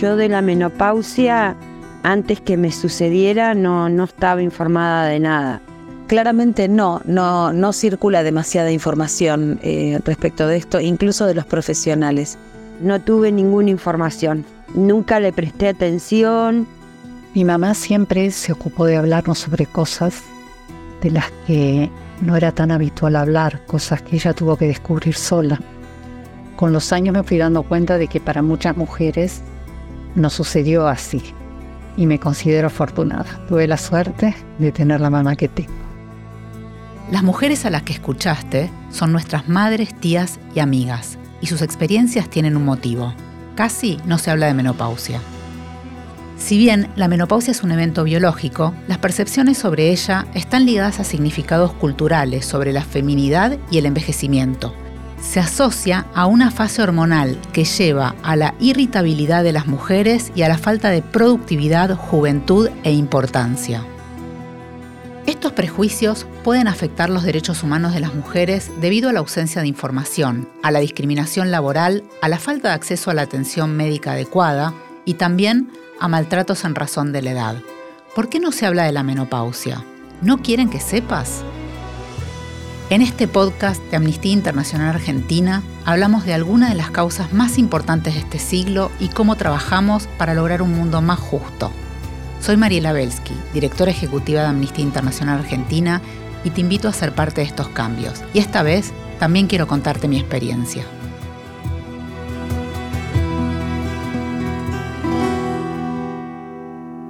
yo de la menopausia, antes que me sucediera, no, no estaba informada de nada. Claramente no, no, no circula demasiada información eh, respecto de esto, incluso de los profesionales. No tuve ninguna información, nunca le presté atención. Mi mamá siempre se ocupó de hablarnos sobre cosas de las que no era tan habitual hablar, cosas que ella tuvo que descubrir sola. Con los años me fui dando cuenta de que para muchas mujeres no sucedió así y me considero afortunada. Tuve la suerte de tener la mamá que tengo. Las mujeres a las que escuchaste son nuestras madres, tías y amigas, y sus experiencias tienen un motivo. Casi no se habla de menopausia. Si bien la menopausia es un evento biológico, las percepciones sobre ella están ligadas a significados culturales sobre la feminidad y el envejecimiento. Se asocia a una fase hormonal que lleva a la irritabilidad de las mujeres y a la falta de productividad, juventud e importancia. Estos prejuicios pueden afectar los derechos humanos de las mujeres debido a la ausencia de información, a la discriminación laboral, a la falta de acceso a la atención médica adecuada y también a maltratos en razón de la edad. ¿Por qué no se habla de la menopausia? ¿No quieren que sepas? En este podcast de Amnistía Internacional Argentina hablamos de algunas de las causas más importantes de este siglo y cómo trabajamos para lograr un mundo más justo. Soy Mariela Belsky, directora ejecutiva de Amnistía Internacional Argentina, y te invito a ser parte de estos cambios. Y esta vez también quiero contarte mi experiencia.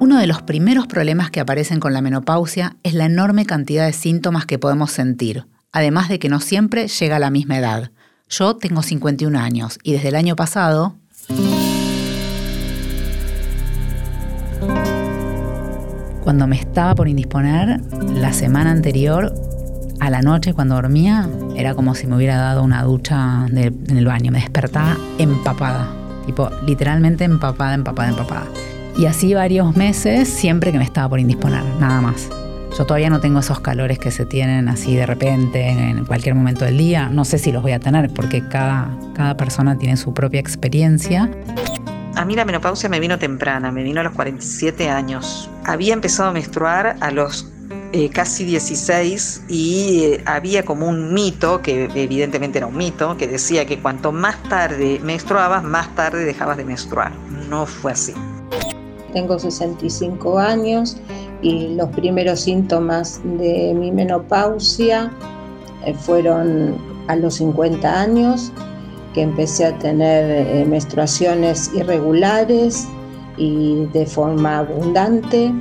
Uno de los primeros problemas que aparecen con la menopausia es la enorme cantidad de síntomas que podemos sentir, además de que no siempre llega a la misma edad. Yo tengo 51 años y desde el año pasado... Cuando me estaba por indisponer, la semana anterior, a la noche cuando dormía, era como si me hubiera dado una ducha en el baño. Me despertaba empapada, tipo literalmente empapada, empapada, empapada. Y así varios meses, siempre que me estaba por indisponer, nada más. Yo todavía no tengo esos calores que se tienen así de repente en cualquier momento del día. No sé si los voy a tener porque cada, cada persona tiene su propia experiencia. A mí la menopausia me vino temprana, me vino a los 47 años. Había empezado a menstruar a los eh, casi 16 y eh, había como un mito, que evidentemente era un mito, que decía que cuanto más tarde menstruabas, más tarde dejabas de menstruar. No fue así tengo 65 años y los primeros síntomas de mi menopausia eh, fueron a los 50 años, que empecé a tener eh, menstruaciones irregulares y de forma abundante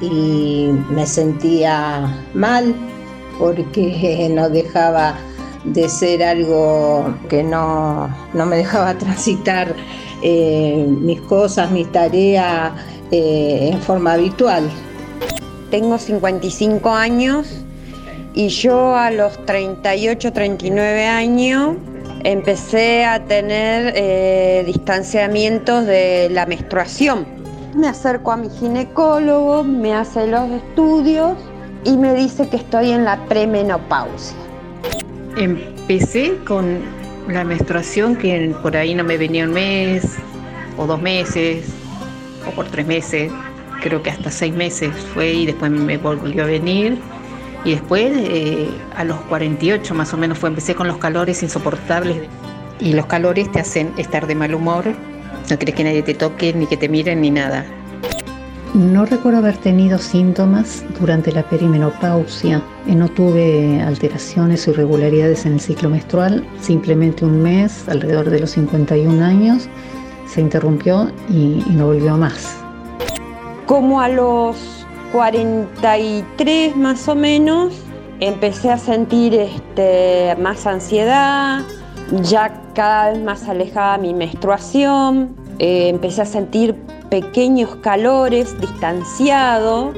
y me sentía mal porque no dejaba de ser algo que no, me dejaba transitar eh, mis cosas, mis tareas en forma habitual. Tengo 55 años y yo a los 38, 39 años empecé a tener eh, distanciamientos de la menstruación. Me acerco a mi ginecólogo, me hace los estudios y me dice que estoy en la premenopausia. Empecé con la menstruación que por ahí no me venía un mes o dos meses, o por tres meses, creo que hasta seis meses fue y después me volvió a venir. Y después, eh, a los 48 más o menos, fue, empecé con los calores insoportables. Y los calores te hacen estar de mal humor, no crees que nadie te toque, ni que te miren, ni nada. No recuerdo haber tenido síntomas durante la perimenopausia. Eh, no tuve alteraciones o irregularidades en el ciclo menstrual, simplemente un mes, alrededor de los 51 años, se interrumpió y, no volvió más. Como a los 43 más o menos, empecé a sentir este, más ansiedad, ya cada vez más alejada mi menstruación, eh, empecé a sentir pequeños calores distanciados,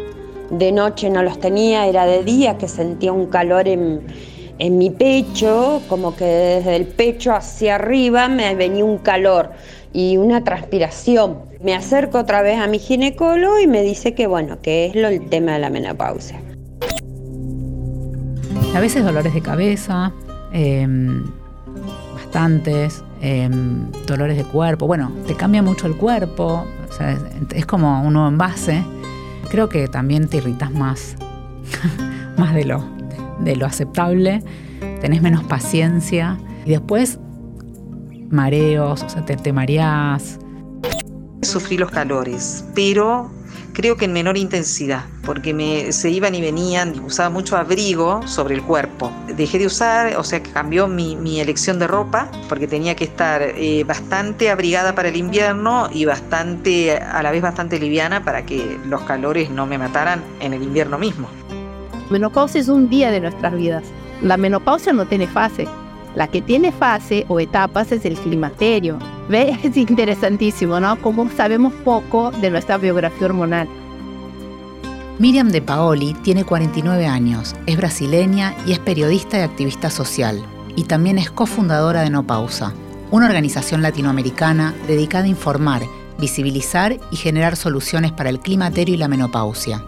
de noche no los tenía, era de día que sentía un calor en, en mi pecho, como que desde el pecho hacia arriba me venía un calor y una transpiración. Me acerco otra vez a mi ginecólogo y me dice que bueno, que es lo, el tema de la menopausia. A veces dolores de cabeza, em, bastantes, em, dolores de cuerpo. Bueno, te cambia mucho el cuerpo, es, como un nuevo envase. Creo que también te irritas más, más de lo, de lo aceptable, tenés menos paciencia y después mareos, o sea, te, te mareás. Sufrí los calores, pero creo que en menor intensidad, porque me, se iban y venían, usaba mucho abrigo sobre el cuerpo. Dejé de usar, o sea, que cambió mi, elección de ropa, porque tenía que estar eh, bastante abrigada para el invierno y bastante, a la vez bastante liviana para que los calores no me mataran en el invierno mismo. Menopausia es un día de nuestras vidas. La menopausia no tiene fase. La que tiene fase o etapas es el climaterio. ¿Ve? Es interesantísimo, ¿no? Como sabemos poco de nuestra biografía hormonal. Miriam de Paoli tiene 49 años, es brasileña y es periodista y activista social. Y también es cofundadora de No Pausa, una organización latinoamericana dedicada a informar, visibilizar y generar soluciones para el climaterio y la menopausia.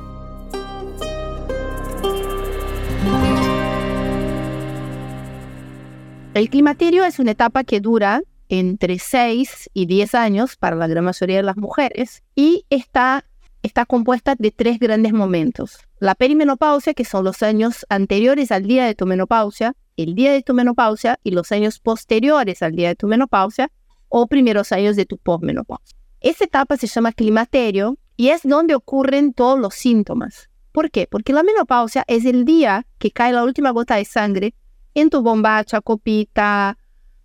El climaterio es una etapa que dura entre 6 y 10 años para la gran mayoría de las mujeres y está, está compuesta de tres grandes momentos. La perimenopausia, que son los años anteriores al día de tu menopausia, el día de tu menopausia y los años posteriores al día de tu menopausia o primeros años de tu posmenopausia. Esa etapa se llama climaterio y es donde ocurren todos los síntomas. ¿Por qué? Porque la menopausia es el día que cae la última gota de sangre en tu bombacha, copita,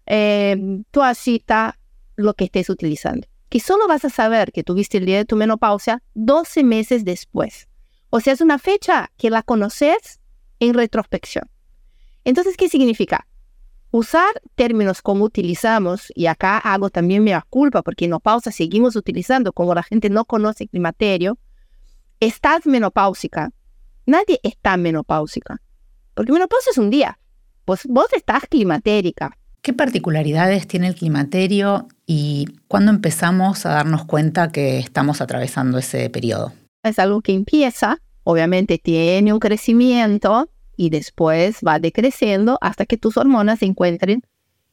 eh, toallita, lo que estés utilizando. Que solo vas a saber que tuviste el día de tu menopausia 12 meses después. O sea, es una fecha que la conoces en retrospección. Entonces, ¿qué significa? Usar términos como utilizamos, y acá hago también mi culpa porque en menopausia seguimos utilizando, como la gente no conoce climaterio, estás menopáusica. Nadie está menopáusica. Porque menopausia es un día pues vos estás climatérica. ¿Qué particularidades tiene el climaterio y cuándo empezamos a darnos cuenta que estamos atravesando ese periodo? Es algo que empieza, obviamente tiene un crecimiento y después va decreciendo hasta que tus hormonas encuentren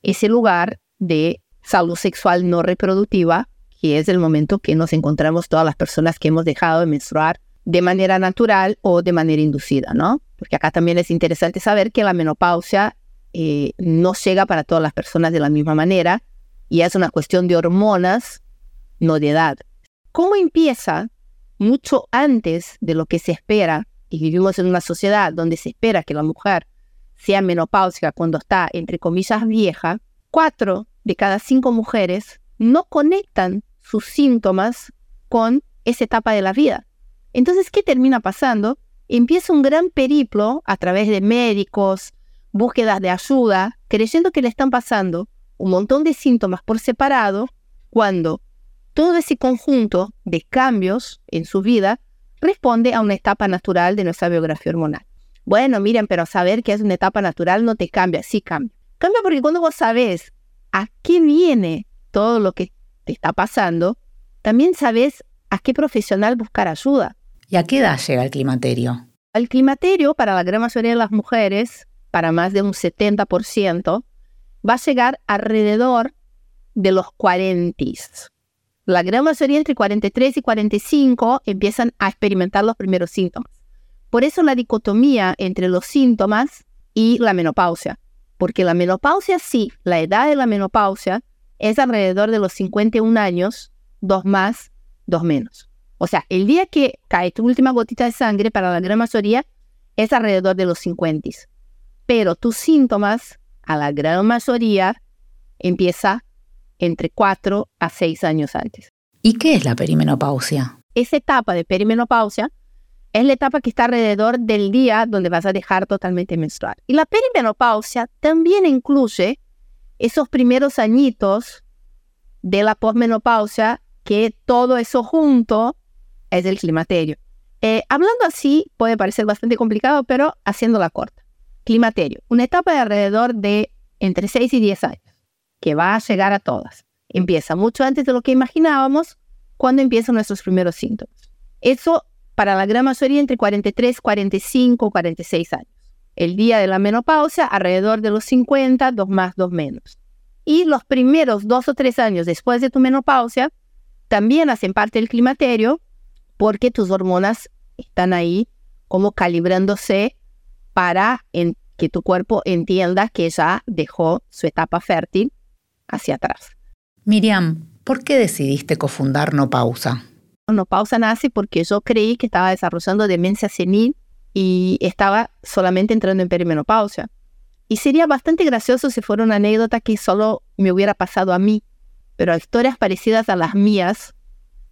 ese lugar de salud sexual no reproductiva, que es el momento que nos encontramos todas las personas que hemos dejado de menstruar de manera natural o de manera inducida, ¿no? Porque acá también es interesante saber que la menopausia eh, no llega para todas las personas de la misma manera y es una cuestión de hormonas, no de edad. ¿Cómo empieza mucho antes de lo que se espera? Y vivimos en una sociedad donde se espera que la mujer sea menopáusica cuando está, entre comillas, vieja. Cuatro de cada cinco mujeres no conectan sus síntomas con esa etapa de la vida. Entonces, ¿qué termina pasando? Empieza un gran periplo a través de médicos, búsquedas de ayuda, creyendo que le están pasando un montón de síntomas por separado, cuando todo ese conjunto de cambios en su vida responde a una etapa natural de nuestra biografía hormonal. Bueno, miren, pero saber que es una etapa natural no te cambia, sí cambia. Cambia porque cuando vos sabes a qué viene todo lo que te está pasando, también sabes a qué profesional buscar ayuda. ¿Y a qué edad llega el climaterio? El climaterio, para la gran mayoría de las mujeres, para más de un 70%, va a llegar alrededor de los 40. La gran mayoría entre 43 y 45 empiezan a experimentar los primeros síntomas. Por eso la dicotomía entre los síntomas y la menopausia. Porque la menopausia sí, la edad de la menopausia es alrededor de los 51 años, dos más, dos menos. O sea, el día que cae tu última gotita de sangre para la gran mayoría es alrededor de los 50. Pero tus síntomas, a la gran mayoría, empieza entre 4 a 6 años antes. ¿Y qué es la perimenopausia? Esa etapa de perimenopausia es la etapa que está alrededor del día donde vas a dejar totalmente menstruar. Y la perimenopausia también incluye esos primeros añitos de la posmenopausia que todo eso junto es el climaterio. Eh, hablando así puede parecer bastante complicado, pero haciéndola corta. Climaterio, una etapa de alrededor de entre 6 y 10 años, que va a llegar a todas. Empieza mucho antes de lo que imaginábamos cuando empiezan nuestros primeros síntomas. Eso para la gran mayoría entre 43, 45, 46 años. El día de la menopausia alrededor de los 50, dos más, dos menos. Y los primeros dos o tres años después de tu menopausia también hacen parte del climaterio porque tus hormonas están ahí como calibrándose para que tu cuerpo entienda que ya dejó su etapa fértil hacia atrás. Miriam, ¿por qué decidiste cofundar No Pausa? No Pausa nace porque yo creí que estaba desarrollando demencia senil y estaba solamente entrando en perimenopausia. Y sería bastante gracioso si fuera una anécdota que solo me hubiera pasado a mí, pero historias parecidas a las mías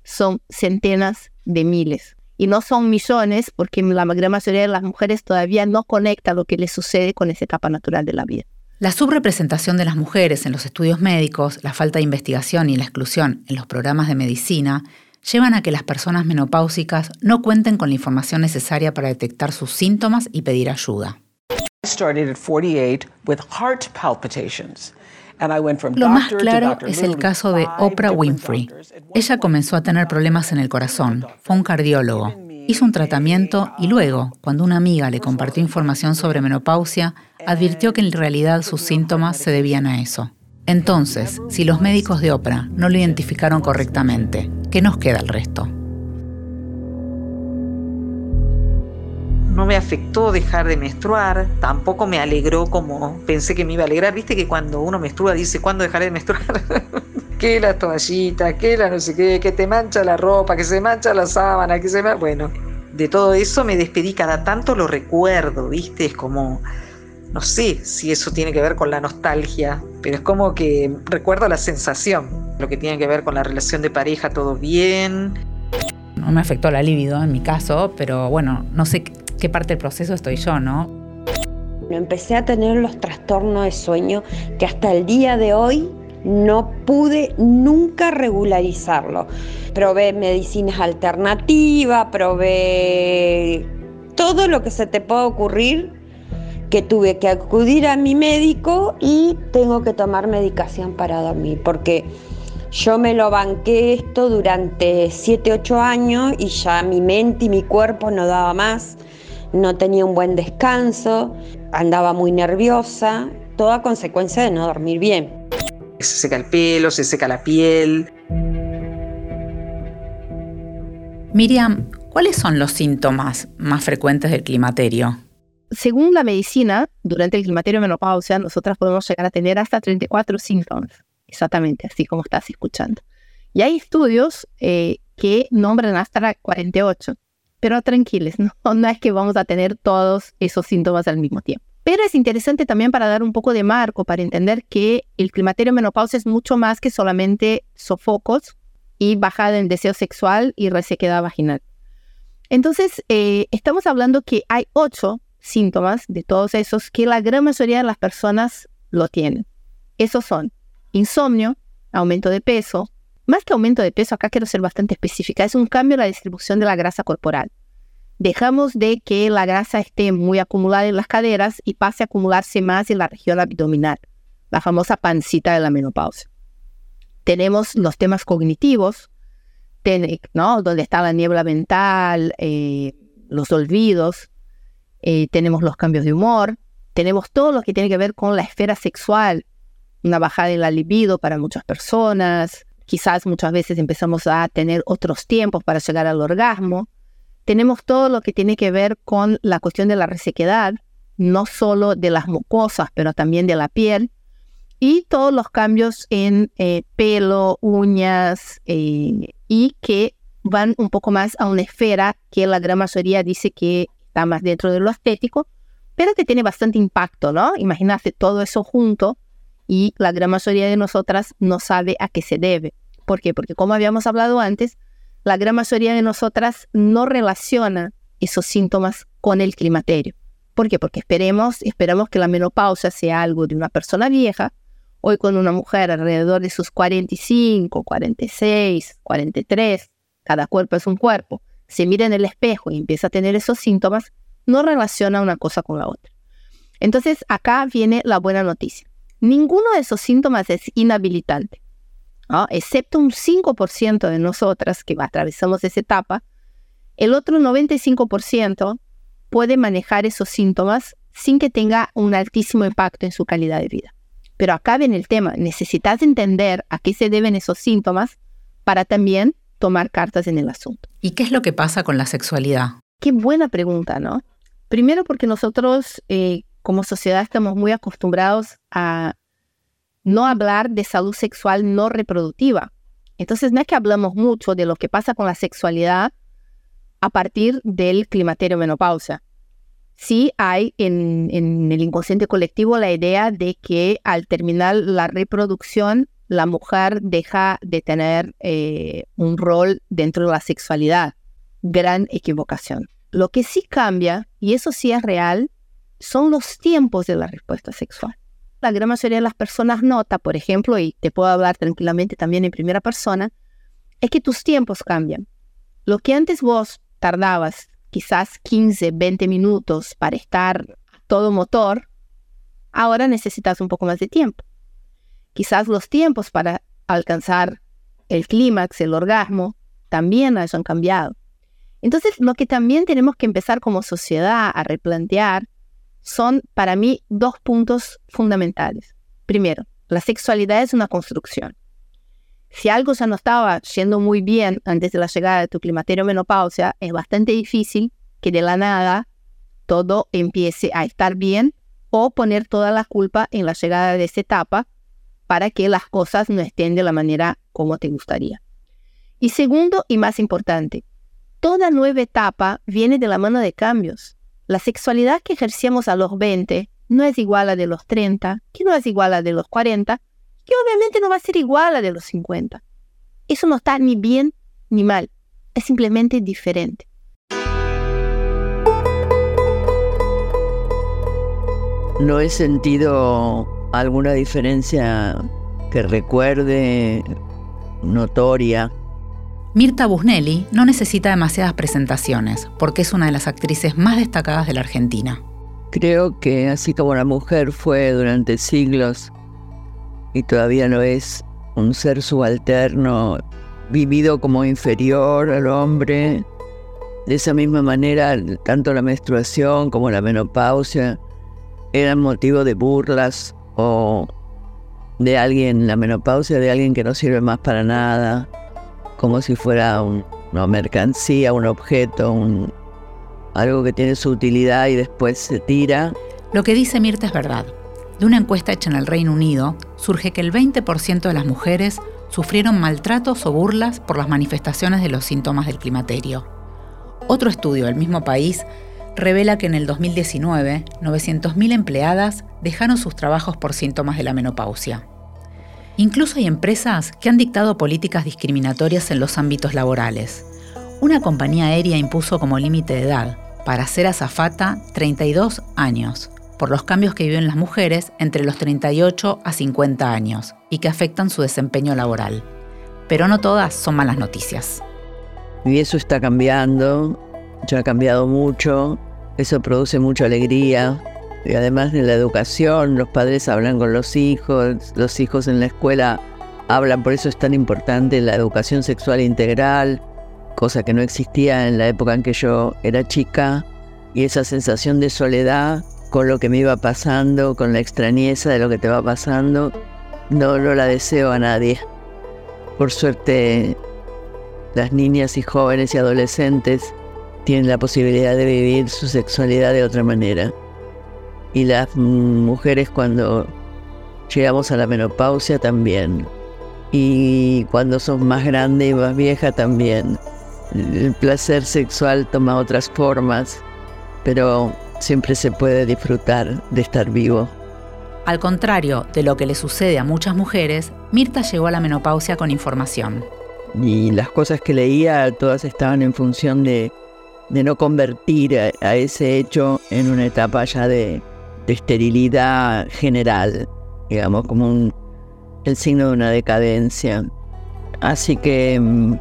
son centenas de miles. Y no son millones porque la gran mayoría de las mujeres todavía no conecta lo que les sucede con esa etapa natural de la vida. La subrepresentación de las mujeres en los estudios médicos, la falta de investigación y la exclusión en los programas de medicina llevan a que las personas menopáusicas no cuenten con la información necesaria para detectar sus síntomas y pedir ayuda. Lo más claro es el caso de Oprah Winfrey. Ella comenzó a tener problemas en el corazón, fue un cardiólogo, hizo un tratamiento y luego, cuando una amiga le compartió información sobre menopausia, advirtió que en realidad sus síntomas se debían a eso. Entonces, si los médicos de Oprah no lo identificaron correctamente, ¿qué nos queda el resto? No me afectó dejar de menstruar, tampoco me alegró como pensé que me iba a alegrar. Viste que cuando uno menstrua dice, ¿cuándo dejaré de menstruar? que la toallita, que la no sé qué, que te mancha la ropa, que se mancha la sábana, que se. Bueno, de todo eso me despedí, cada tanto lo recuerdo, ¿viste? Es como, no sé si eso tiene que ver con la nostalgia, pero es como que recuerdo la sensación, lo que tiene que ver con la relación de pareja, todo bien. No me afectó la libido en mi caso, pero bueno, no sé qué parte del proceso estoy yo, ¿no? Empecé a tener los trastornos de sueño que hasta el día de hoy no pude nunca regularizarlo. Probé medicinas alternativas, probé todo lo que se te pueda ocurrir, que tuve que acudir a mi médico y tengo que tomar medicación para dormir, porque yo me lo banqué esto durante 7, 8 años y ya mi mente y mi cuerpo no daba más no tenía un buen descanso, andaba muy nerviosa, toda consecuencia de no dormir bien. Se seca el pelo, se seca la piel. Miriam, ¿cuáles son los síntomas más frecuentes del climaterio? Según la medicina, durante el climaterio menopausia, nosotras podemos llegar a tener hasta 34 síntomas, exactamente así como estás escuchando. Y hay estudios eh, que nombran hasta 48 pero tranquiles, no, no es que vamos a tener todos esos síntomas al mismo tiempo. Pero es interesante también para dar un poco de marco, para entender que el climaterio menopausia es mucho más que solamente sofocos y bajada en deseo sexual y resequedad vaginal. Entonces, eh, estamos hablando que hay ocho síntomas de todos esos que la gran mayoría de las personas lo tienen. Esos son insomnio, aumento de peso, más que aumento de peso, acá quiero ser bastante específica, es un cambio en la distribución de la grasa corporal. Dejamos de que la grasa esté muy acumulada en las caderas y pase a acumularse más en la región abdominal, la famosa pancita de la menopausia. Tenemos los temas cognitivos, ¿no? donde está la niebla mental, eh, los olvidos, eh, tenemos los cambios de humor, tenemos todo lo que tiene que ver con la esfera sexual, una bajada en la libido para muchas personas, Quizás muchas veces empezamos a tener otros tiempos para llegar al orgasmo. Tenemos todo lo que tiene que ver con la cuestión de la resequedad, no solo de las mucosas, pero también de la piel. Y todos los cambios en eh, pelo, uñas, eh, y que van un poco más a una esfera que la gran mayoría dice que está más dentro de lo estético, pero que tiene bastante impacto, ¿no? Imagínate todo eso junto y la gran mayoría de nosotras no sabe a qué se debe. ¿Por qué? Porque como habíamos hablado antes, la gran mayoría de nosotras no relaciona esos síntomas con el climaterio. ¿Por qué? Porque esperemos, esperamos que la menopausia sea algo de una persona vieja. Hoy con una mujer alrededor de sus 45, 46, 43, cada cuerpo es un cuerpo, se mira en el espejo y empieza a tener esos síntomas, no relaciona una cosa con la otra. Entonces acá viene la buena noticia. Ninguno de esos síntomas es inhabilitante excepto un 5% de nosotras que atravesamos esa etapa, el otro 95% puede manejar esos síntomas sin que tenga un altísimo impacto en su calidad de vida. Pero acá viene el tema, necesitas entender a qué se deben esos síntomas para también tomar cartas en el asunto. ¿Y qué es lo que pasa con la sexualidad? Qué buena pregunta, ¿no? Primero porque nosotros eh, como sociedad estamos muy acostumbrados a no hablar de salud sexual no reproductiva. Entonces no es que hablamos mucho de lo que pasa con la sexualidad a partir del climaterio menopausia. Sí hay en, el inconsciente colectivo la idea de que al terminar la reproducción la mujer deja de tener eh, un rol dentro de la sexualidad. Gran equivocación. Lo que sí cambia, y eso sí es real, son los tiempos de la respuesta sexual. La gran mayoría de las personas nota, por ejemplo, y te puedo hablar tranquilamente también en primera persona, es que tus tiempos cambian. Lo que antes vos tardabas quizás 15, 20 minutos para estar todo motor, ahora necesitas un poco más de tiempo. Quizás los tiempos para alcanzar el clímax, el orgasmo, también hayan cambiado. Entonces, lo que también tenemos que empezar como sociedad a replantear son para mí dos puntos fundamentales. Primero, la sexualidad es una construcción. Si algo ya no estaba yendo muy bien antes de la llegada de tu climaterio menopausia, es bastante difícil que de la nada todo empiece a estar bien o poner toda la culpa en la llegada de esa etapa para que las cosas no estén de la manera como te gustaría. Y segundo y más importante, toda nueva etapa viene de la mano de cambios. La sexualidad que ejercíamos a los 20 no es igual a de los 30, que no es igual a de los 40, que obviamente no va a ser igual a de los 50. Eso no está ni bien ni mal, es simplemente diferente. No he sentido alguna diferencia que recuerde notoria. Mirta Busnelli no necesita demasiadas presentaciones porque es una de las actrices más destacadas de la Argentina. Creo que así como la mujer fue durante siglos y todavía no es un ser subalterno vivido como inferior al hombre. De esa misma manera, tanto la menstruación como la menopausia eran motivo de burlas o de alguien, la menopausia de alguien que no sirve más para nada, como si fuera una mercancía, un objeto, un, algo que tiene su utilidad y después se tira. Lo que dice Mirta es verdad. De una encuesta hecha en el Reino Unido, surge que el 20% de las mujeres sufrieron maltratos o burlas por las manifestaciones de los síntomas del climaterio. Otro estudio del mismo país revela que en el 2019, 900.000 empleadas dejaron sus trabajos por síntomas de la menopausia. Incluso hay empresas que han dictado políticas discriminatorias en los ámbitos laborales. Una compañía aérea impuso como límite de edad para ser azafata 32 años por los cambios que viven las mujeres entre los 38 a 50 años y que afectan su desempeño laboral. Pero no todas son malas noticias. Y eso está cambiando, ya ha cambiado mucho, eso produce mucha alegría. Y además de la educación, los padres hablan con los hijos, los hijos en la escuela hablan, por eso es tan importante la educación sexual integral, cosa que no existía en la época en que yo era chica, y esa sensación de soledad con lo que me iba pasando, con la extrañeza de lo que te va pasando, no, no la deseo a nadie. Por suerte, las niñas y jóvenes y adolescentes tienen la posibilidad de vivir su sexualidad de otra manera. Y las mujeres cuando llegamos a la menopausia también. Y cuando son más grandes y más viejas también. El placer sexual toma otras formas, pero siempre se puede disfrutar de estar vivo. Al contrario de lo que le sucede a muchas mujeres, Mirta llegó a la menopausia con información. Y las cosas que leía todas estaban en función de, no convertir a, ese hecho en una etapa ya de, esterilidad general, digamos, como el signo de una decadencia. Así que mm,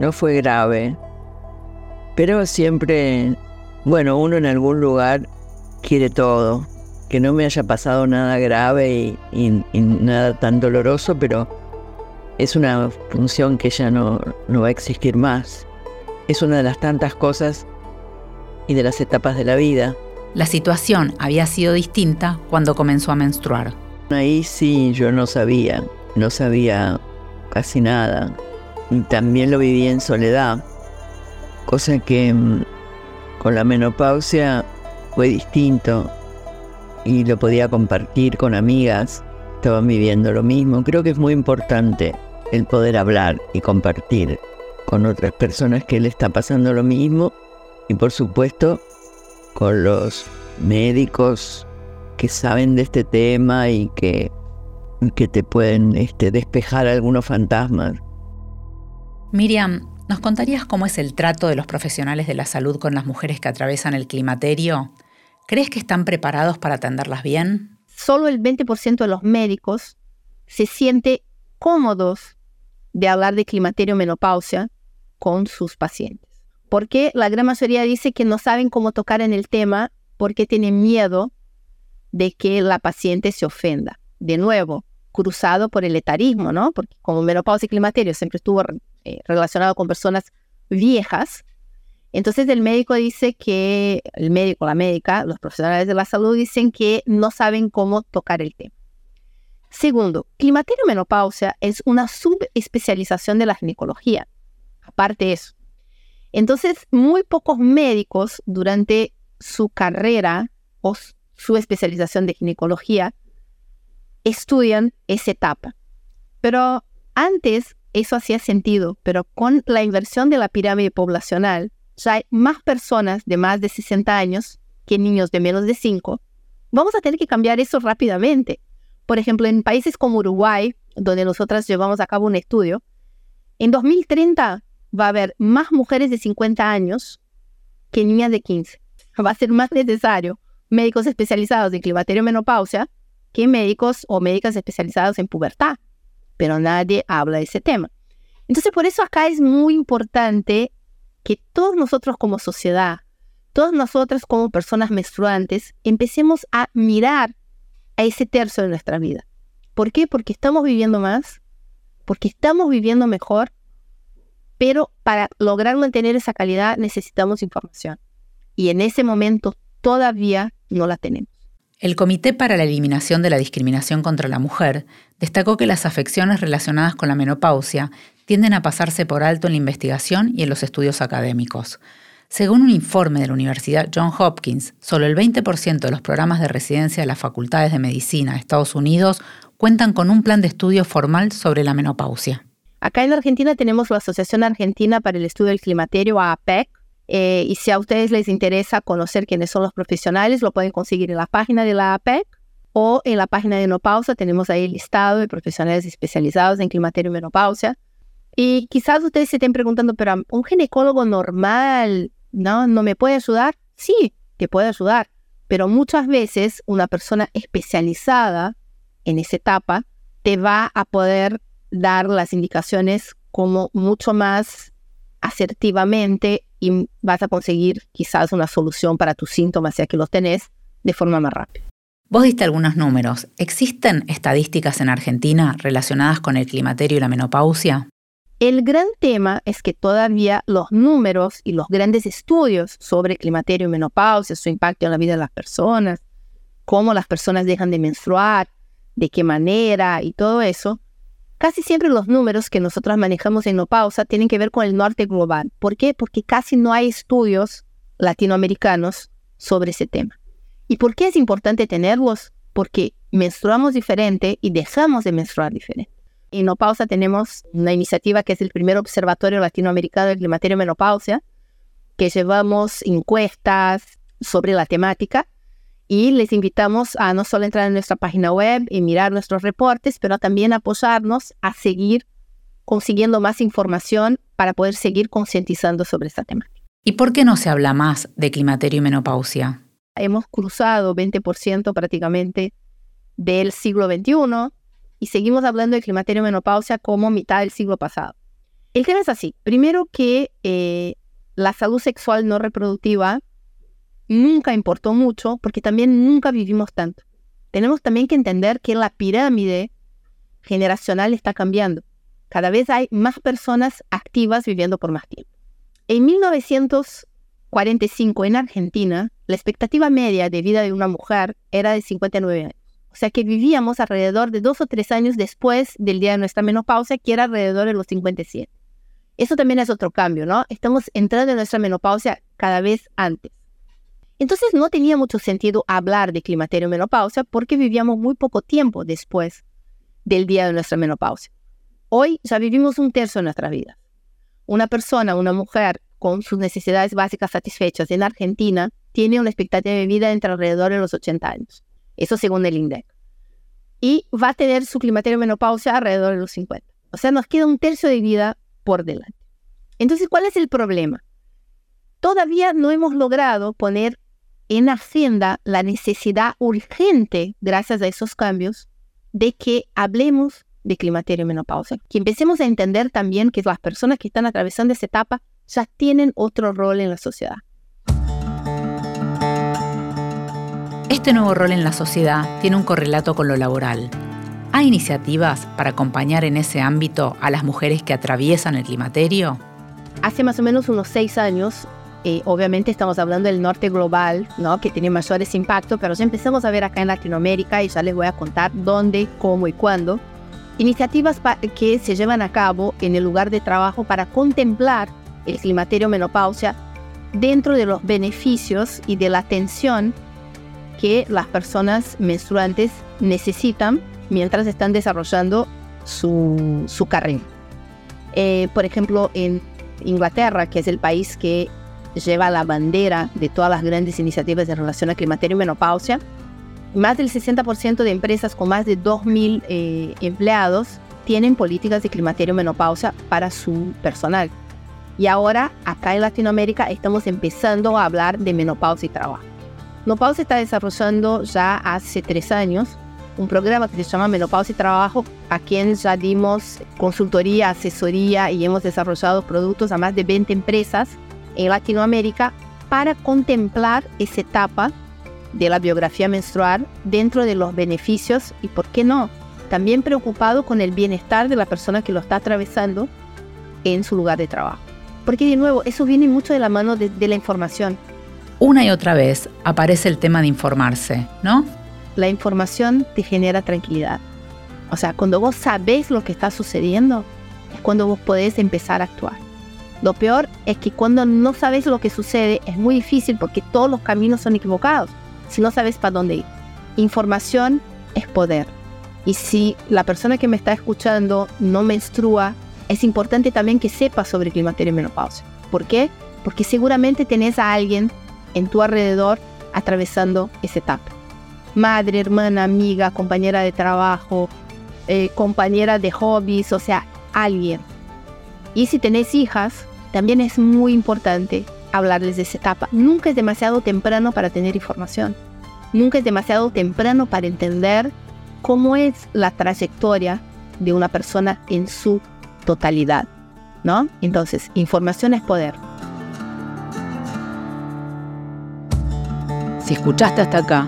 no fue grave, pero siempre bueno, uno en algún lugar quiere todo. Que no me haya pasado nada grave y, nada tan doloroso, pero es una función que ya no va a existir más. Es una de las tantas cosas y de las etapas de la vida. La situación había sido distinta cuando comenzó a menstruar. Ahí sí yo no sabía, no sabía casi nada. Y también lo viví en soledad, cosa que mm, con la menopausia fue distinto y lo podía compartir con amigas, estaban viviendo lo mismo. Creo que es muy importante el poder hablar y compartir con otras personas que le está pasando lo mismo y por supuesto con los médicos que saben de este tema y que, que te pueden este, despejar algunos fantasmas. Miriam, ¿nos contarías cómo es el trato de los profesionales de la salud con las mujeres que atravesan el climaterio? ¿Crees que están preparados para atenderlas bien? Solo el 20% de los médicos se siente cómodos de hablar de climaterio menopausia con sus pacientes. Porque la gran mayoría dice que no saben cómo tocar en el tema porque tienen miedo de que la paciente se ofenda. De nuevo, cruzado por el etarismo, ¿no? Porque como menopausia y climaterio siempre estuvo eh, relacionado con personas viejas, entonces el médico dice que, el médico, la médica, los profesionales de la salud dicen que no saben cómo tocar el tema. Segundo, climaterio menopausia es una subespecialización de la ginecología. Aparte de eso. Entonces, muy pocos médicos durante su carrera o su especialización de ginecología estudian esa etapa. Pero antes eso hacía sentido, pero con la inversión de la pirámide poblacional, ya hay más personas de más de 60 años que niños de menos de 5. Vamos a tener que cambiar eso rápidamente. Por ejemplo, en países como Uruguay, donde nosotras llevamos a cabo un estudio, en 2030 va a haber más mujeres de 50 años que niñas de 15. Va a ser más necesario médicos especializados en climaterio menopausia que médicos o médicas especializados en pubertad, pero nadie habla de ese tema. Entonces, por eso acá es muy importante que todos nosotros como sociedad, todas nosotras como personas menstruantes, empecemos a mirar a ese tercio de nuestra vida. ¿Por qué? Porque estamos viviendo más, porque estamos viviendo mejor, pero para lograr mantener esa calidad necesitamos información. Y en ese momento todavía no la tenemos. El Comité para la Eliminación de la Discriminación contra la Mujer destacó que las afecciones relacionadas con la menopausia tienden a pasarse por alto en la investigación y en los estudios académicos. Según un informe de la Universidad John Hopkins, solo el 20% de los programas de residencia de las facultades de medicina de Estados Unidos cuentan con un plan de estudio formal sobre la menopausia. Acá en Argentina tenemos la Asociación Argentina para el Estudio del Climaterio, AAPEC, eh, y si a ustedes les interesa conocer quiénes son los profesionales, lo pueden conseguir en la página de la APEC o en la página de Menopausa. Tenemos ahí el listado de profesionales especializados en climaterio y menopausia. Y quizás ustedes se estén preguntando, pero un ginecólogo normal, ¿no? ¿No me puede ayudar? Sí, te puede ayudar. Pero muchas veces una persona especializada en esa etapa te va a poder dar las indicaciones como mucho más asertivamente y vas a conseguir quizás una solución para tus síntomas, ya que los tenés, de forma más rápida. Vos diste algunos números. ¿Existen estadísticas en Argentina relacionadas con el climaterio y la menopausia? El gran tema es que todavía los números y los grandes estudios sobre climaterio y menopausia, su impacto en la vida de las personas, cómo las personas dejan de menstruar, de qué manera y todo eso, Casi siempre los números que nosotros manejamos en Pausa tienen que ver con el norte global. ¿Por qué? Porque casi no hay estudios latinoamericanos sobre ese tema. ¿Y por qué es importante tenerlos? Porque menstruamos diferente y dejamos de menstruar diferente. En Pausa tenemos una iniciativa que es el primer observatorio latinoamericano del climaterio menopausia, que llevamos encuestas sobre la temática y les invitamos a no solo entrar en nuestra página web y mirar nuestros reportes, pero también apoyarnos a seguir consiguiendo más información para poder seguir concientizando sobre esta temática. ¿Y por qué no se habla más de climaterio y menopausia? Hemos cruzado 20% prácticamente del siglo XXI y seguimos hablando de climaterio y menopausia como mitad del siglo pasado. El tema es así. Primero que eh, la salud sexual no reproductiva nunca importó mucho porque también nunca vivimos tanto. Tenemos también que entender que la pirámide generacional está cambiando. Cada vez hay más personas activas viviendo por más tiempo. En 1945 en Argentina, la expectativa media de vida de una mujer era de 59 años. O sea que vivíamos alrededor de dos o tres años después del día de nuestra menopausia, que era alrededor de los 57. Eso también es otro cambio, ¿no? Estamos entrando en nuestra menopausia cada vez antes. Entonces no tenía mucho sentido hablar de climaterio menopausia porque vivíamos muy poco tiempo después del día de nuestra menopausia. Hoy ya vivimos un tercio de nuestra vida. Una persona, una mujer con sus necesidades básicas satisfechas en Argentina tiene una expectativa de vida entre alrededor de los 80 años. Eso según el INDEC. Y va a tener su climaterio menopausia alrededor de los 50. O sea, nos queda un tercio de vida por delante. Entonces, ¿cuál es el problema? Todavía no hemos logrado poner en Hacienda la necesidad urgente, gracias a esos cambios, de que hablemos de climaterio y menopausia. Que empecemos a entender también que las personas que están atravesando esa etapa ya tienen otro rol en la sociedad. Este nuevo rol en la sociedad tiene un correlato con lo laboral. ¿Hay iniciativas para acompañar en ese ámbito a las mujeres que atraviesan el climaterio? Hace más o menos unos seis años eh, obviamente estamos hablando del norte global, ¿no? que tiene mayores impactos, pero ya empezamos a ver acá en Latinoamérica y ya les voy a contar dónde, cómo y cuándo. Iniciativas que se llevan a cabo en el lugar de trabajo para contemplar el climaterio menopausia dentro de los beneficios y de la atención que las personas menstruantes necesitan mientras están desarrollando su, su carrera. Eh, por ejemplo, en Inglaterra, que es el país que lleva la bandera de todas las grandes iniciativas de relación a climaterio y menopausia. Más del 60% de empresas con más de 2.000 eh, empleados tienen políticas de climaterio y menopausia para su personal. Y ahora, acá en Latinoamérica, estamos empezando a hablar de menopausia y trabajo. Menopausia está desarrollando ya hace tres años un programa que se llama Menopausia y Trabajo, a quien ya dimos consultoría, asesoría y hemos desarrollado productos a más de 20 empresas en Latinoamérica para contemplar esa etapa de la biografía menstrual dentro de los beneficios y, ¿por qué no? También preocupado con el bienestar de la persona que lo está atravesando en su lugar de trabajo. Porque de nuevo, eso viene mucho de la mano de, de la información. Una y otra vez aparece el tema de informarse, ¿no? La información te genera tranquilidad. O sea, cuando vos sabés lo que está sucediendo, es cuando vos podés empezar a actuar. Lo peor es que cuando no sabes lo que sucede es muy difícil porque todos los caminos son equivocados. Si no sabes para dónde ir. Información es poder. Y si la persona que me está escuchando no menstrua, es importante también que sepa sobre climaterio y menopausia. ¿Por qué? Porque seguramente tenés a alguien en tu alrededor atravesando esa etapa. Madre, hermana, amiga, compañera de trabajo, eh, compañera de hobbies, o sea, alguien. Y si tenés hijas, también es muy importante hablarles de esa etapa. Nunca es demasiado temprano para tener información. Nunca es demasiado temprano para entender cómo es la trayectoria de una persona en su totalidad, ¿no? Entonces, información es poder. Si escuchaste hasta acá,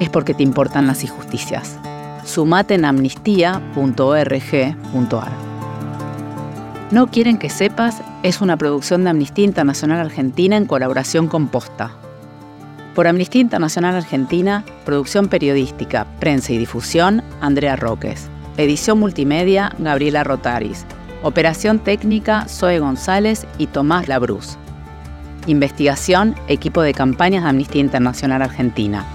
es porque te importan las injusticias. Sumate en amnistía.org.ar. No quieren que sepas es una producción de Amnistía Internacional Argentina en colaboración con Posta. Por Amnistía Internacional Argentina, producción periodística, prensa y difusión, Andrea Roques. Edición multimedia, Gabriela Rotaris. Operación técnica, Zoe González y Tomás Labruz. Investigación, equipo de campañas de Amnistía Internacional Argentina.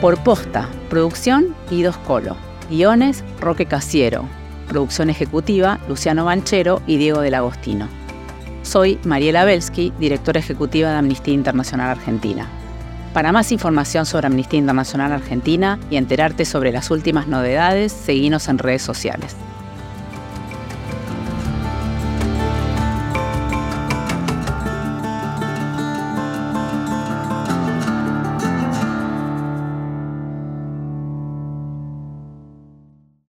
Por Posta, producción, Guidos Colo. Guiones, Roque Casiero. Producción ejecutiva, Luciano Banchero y Diego del Agostino. Soy Mariela Belsky, directora ejecutiva de Amnistía Internacional Argentina. Para más información sobre Amnistía Internacional Argentina y enterarte sobre las últimas novedades, seguinos en redes sociales.